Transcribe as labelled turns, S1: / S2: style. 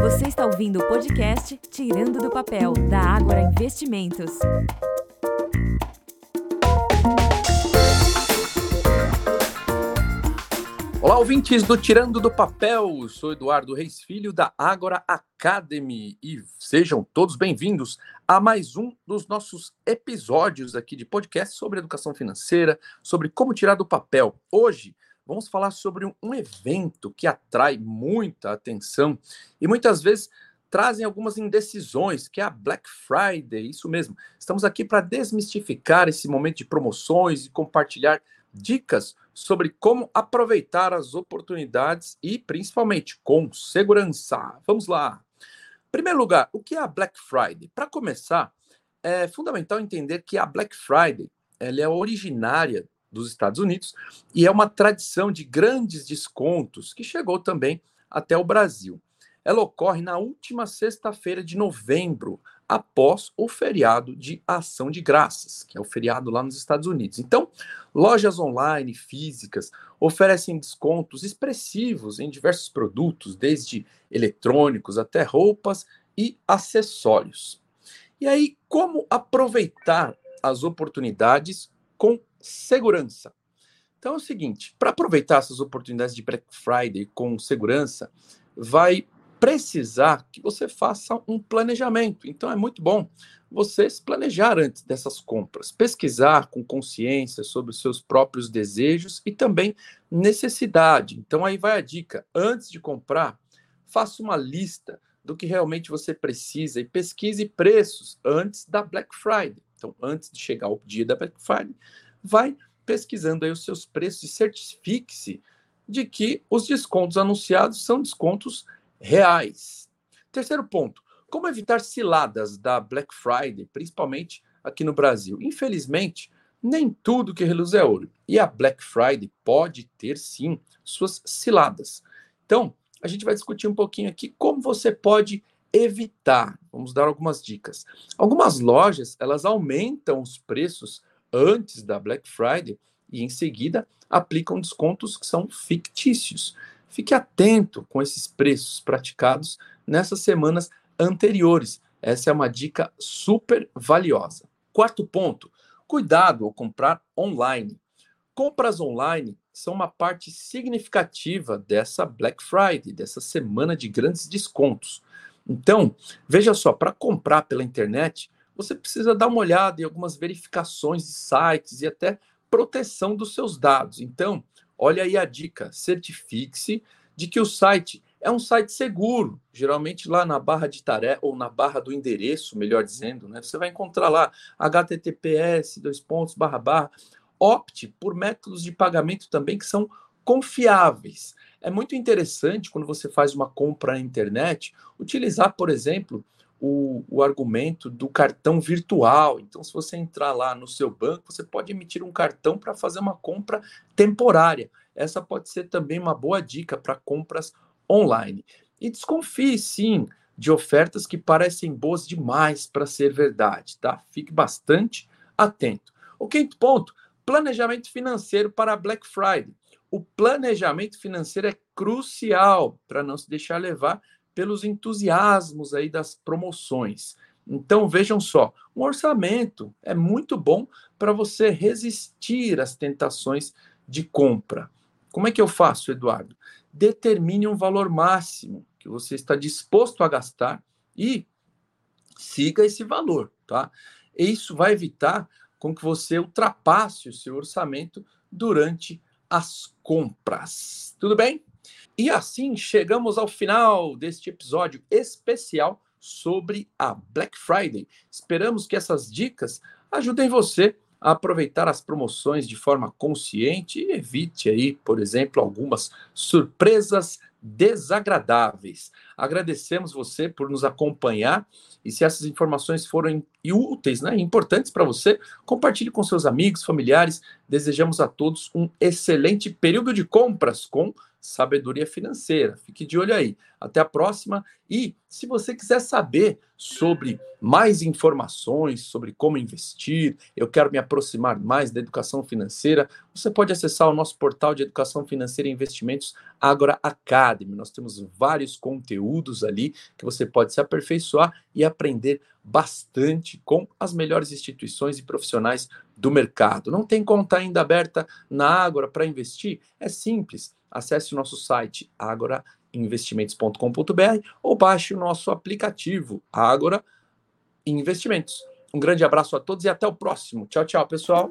S1: Você está ouvindo o podcast Tirando do Papel, da Ágora Investimentos.
S2: Olá, ouvintes do Tirando do Papel. Sou Eduardo Reis Filho da Ágora Academy e sejam todos bem-vindos a mais um dos nossos episódios aqui de podcast sobre educação financeira, sobre como tirar do papel. Hoje vamos falar sobre um, evento que atrai muita atenção e muitas vezes trazem algumas indecisões, que é a Black Friday. Isso mesmo. Estamos aqui para desmistificar esse momento de promoções e compartilhar dicas sobre como aproveitar as oportunidades e principalmente com segurança. Vamos lá. Em primeiro lugar, o que é a Black Friday? Para começar, é fundamental entender que a Black Friday ela é originária dos Estados Unidos e é uma tradição de grandes descontos que chegou também até o Brasil. Ela ocorre na última sexta-feira de novembro, após o feriado de Ação de Graças, que é o feriado lá nos Estados Unidos. Então, lojas online físicas oferecem descontos expressivos em diversos produtos, desde eletrônicos até roupas e acessórios. E aí, como aproveitar as oportunidades com segurança. Então é o seguinte, para aproveitar essas oportunidades de Black Friday com segurança, vai precisar que você faça um planejamento. Então é muito bom você se planejar antes dessas compras, pesquisar com consciência sobre os seus próprios desejos e também necessidade. Então aí vai a dica, antes de comprar, faça uma lista do que realmente você precisa e pesquise preços antes da Black Friday. Então, antes de chegar o dia da Black Friday, vai pesquisando aí os seus preços e certifique-se de que os descontos anunciados são descontos reais. Terceiro ponto, como evitar ciladas da Black Friday, principalmente aqui no Brasil? Infelizmente, nem tudo que reluz é ouro. E a Black Friday pode ter sim suas ciladas. Então, a gente vai discutir um pouquinho aqui como você pode evitar. Vamos dar algumas dicas. Algumas lojas, elas aumentam os preços antes da Black Friday e em seguida aplicam descontos que são fictícios. Fique atento com esses preços praticados nessas semanas anteriores. Essa é uma dica super valiosa. Quarto ponto: cuidado ao comprar online. Compras online são uma parte significativa dessa Black Friday, dessa semana de grandes descontos. Então, veja só, para comprar pela internet, você precisa dar uma olhada em algumas verificações de sites e até proteção dos seus dados. Então, olha aí a dica: certifique-se de que o site é um site seguro. Geralmente lá na barra de tarefa ou na barra do endereço, melhor dizendo, né? Você vai encontrar lá https dois pontos barra barra. Opte por métodos de pagamento também que são confiáveis. É muito interessante quando você faz uma compra na internet utilizar, por exemplo, o, o argumento do cartão virtual. Então, se você entrar lá no seu banco, você pode emitir um cartão para fazer uma compra temporária. Essa pode ser também uma boa dica para compras online. E desconfie, sim, de ofertas que parecem boas demais para ser verdade, tá? Fique bastante atento. O quinto ponto: planejamento financeiro para Black Friday. O planejamento financeiro é crucial para não se deixar levar pelos entusiasmos aí das promoções. Então vejam só, um orçamento é muito bom para você resistir às tentações de compra. Como é que eu faço, Eduardo? Determine um valor máximo que você está disposto a gastar e siga esse valor, tá? Isso vai evitar com que você ultrapasse o seu orçamento durante as compras. Tudo bem? E assim chegamos ao final deste episódio especial sobre a Black Friday. Esperamos que essas dicas ajudem você a aproveitar as promoções de forma consciente e evite aí, por exemplo, algumas surpresas desagradáveis. Agradecemos você por nos acompanhar e se essas informações foram úteis, né, importantes para você, compartilhe com seus amigos, familiares. Desejamos a todos um excelente período de compras com sabedoria financeira. Fique de olho aí. Até a próxima. E se você quiser saber sobre mais informações sobre como investir, eu quero me aproximar mais da educação financeira, você pode acessar o nosso portal de educação financeira e investimentos Agora Academy. Nós temos vários conteúdos ali que você pode se aperfeiçoar e aprender bastante com as melhores instituições e profissionais do mercado. Não tem conta ainda aberta na Ágora para investir? É simples. Acesse o nosso site agorainvestimentos.com.br ou baixe o nosso aplicativo Agora Investimentos. Um grande abraço a todos e até o próximo. Tchau, tchau, pessoal.